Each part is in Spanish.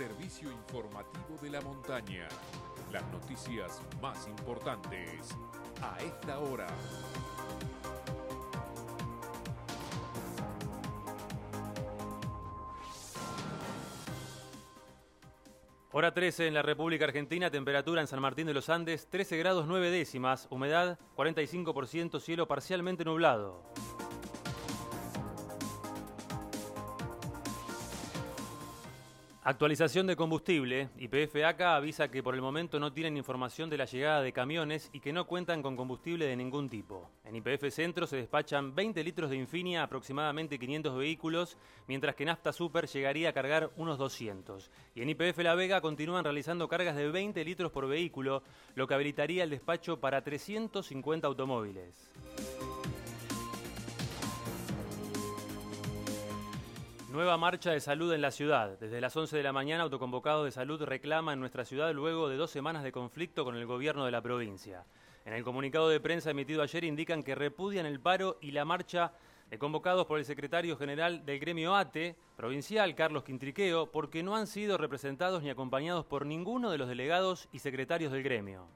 servicio informativo de la montaña. Las noticias más importantes a esta hora. Hora 13 en la República Argentina, temperatura en San Martín de los Andes 13 grados 9 décimas, humedad 45%, cielo parcialmente nublado. Actualización de combustible. YPF ACA avisa que por el momento no tienen información de la llegada de camiones y que no cuentan con combustible de ningún tipo. En IPF Centro se despachan 20 litros de Infinia, aproximadamente 500 vehículos, mientras que Nafta Super llegaría a cargar unos 200. Y en IPF La Vega continúan realizando cargas de 20 litros por vehículo, lo que habilitaría el despacho para 350 automóviles. Nueva marcha de salud en la ciudad. Desde las 11 de la mañana, autoconvocado de salud reclama en nuestra ciudad luego de dos semanas de conflicto con el gobierno de la provincia. En el comunicado de prensa emitido ayer indican que repudian el paro y la marcha de convocados por el secretario general del gremio ATE, provincial, Carlos Quintriqueo, porque no han sido representados ni acompañados por ninguno de los delegados y secretarios del gremio.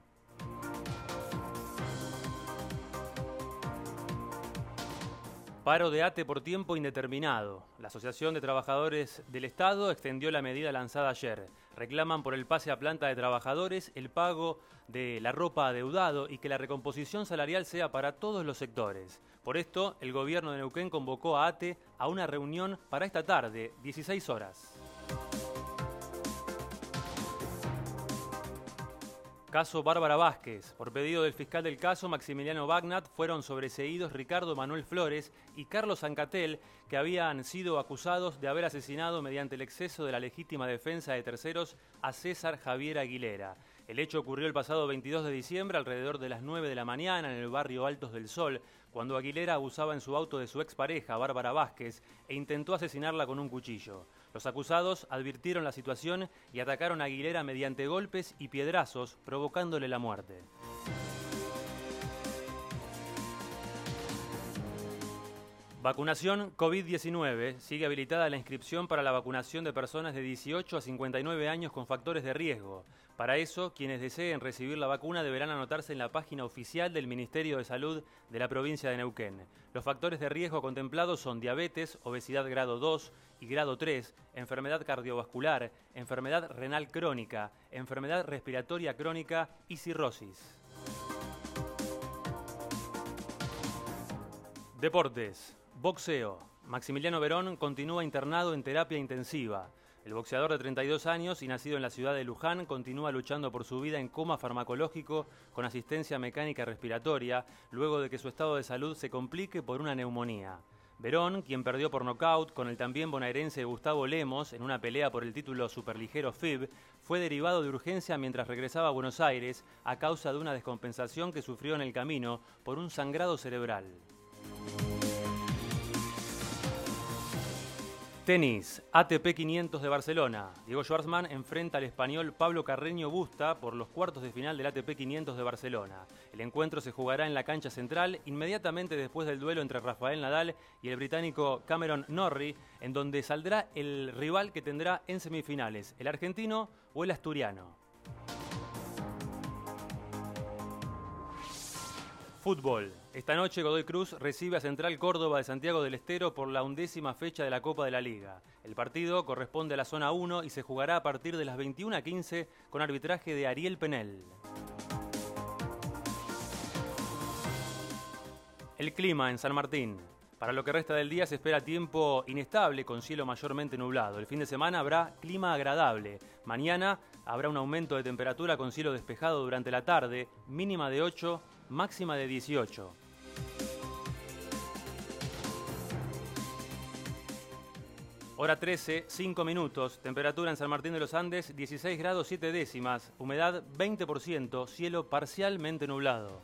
Paro de ATE por tiempo indeterminado. La Asociación de Trabajadores del Estado extendió la medida lanzada ayer. Reclaman por el pase a planta de trabajadores, el pago de la ropa adeudado y que la recomposición salarial sea para todos los sectores. Por esto, el gobierno de Neuquén convocó a ATE a una reunión para esta tarde, 16 horas. Caso Bárbara Vázquez. Por pedido del fiscal del caso, Maximiliano Bagnat, fueron sobreseídos Ricardo Manuel Flores y Carlos Ancatel, que habían sido acusados de haber asesinado mediante el exceso de la legítima defensa de terceros a César Javier Aguilera. El hecho ocurrió el pasado 22 de diciembre, alrededor de las 9 de la mañana, en el barrio Altos del Sol, cuando Aguilera abusaba en su auto de su expareja, Bárbara Vázquez, e intentó asesinarla con un cuchillo. Los acusados advirtieron la situación y atacaron a Aguilera mediante golpes y piedrazos, provocándole la muerte. Vacunación COVID-19. Sigue habilitada la inscripción para la vacunación de personas de 18 a 59 años con factores de riesgo. Para eso, quienes deseen recibir la vacuna deberán anotarse en la página oficial del Ministerio de Salud de la provincia de Neuquén. Los factores de riesgo contemplados son diabetes, obesidad grado 2 y grado 3, enfermedad cardiovascular, enfermedad renal crónica, enfermedad respiratoria crónica y cirrosis. Deportes. Boxeo. Maximiliano Verón continúa internado en terapia intensiva. El boxeador de 32 años y nacido en la ciudad de Luján continúa luchando por su vida en coma farmacológico con asistencia mecánica respiratoria luego de que su estado de salud se complique por una neumonía. Verón, quien perdió por nocaut con el también bonaerense Gustavo Lemos en una pelea por el título superligero FIB, fue derivado de urgencia mientras regresaba a Buenos Aires a causa de una descompensación que sufrió en el camino por un sangrado cerebral. Tenis, ATP 500 de Barcelona. Diego Schwartzman enfrenta al español Pablo Carreño Busta por los cuartos de final del ATP 500 de Barcelona. El encuentro se jugará en la cancha central inmediatamente después del duelo entre Rafael Nadal y el británico Cameron Norrie, en donde saldrá el rival que tendrá en semifinales, el argentino o el asturiano. Fútbol. Esta noche Godoy Cruz recibe a Central Córdoba de Santiago del Estero por la undécima fecha de la Copa de la Liga. El partido corresponde a la zona 1 y se jugará a partir de las 21.15 con arbitraje de Ariel Penel. El clima en San Martín. Para lo que resta del día se espera tiempo inestable con cielo mayormente nublado. El fin de semana habrá clima agradable. Mañana habrá un aumento de temperatura con cielo despejado durante la tarde, mínima de 8 máxima de 18. Hora 13, 5 minutos, temperatura en San Martín de los Andes 16 grados 7 décimas, humedad 20%, cielo parcialmente nublado.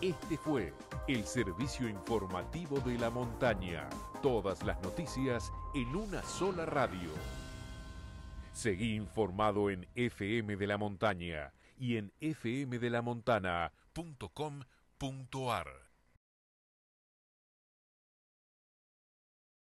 Este fue el servicio informativo de la montaña. Todas las noticias en una sola radio. Seguí informado en FM de la Montaña y en fmdelamontana.com.ar.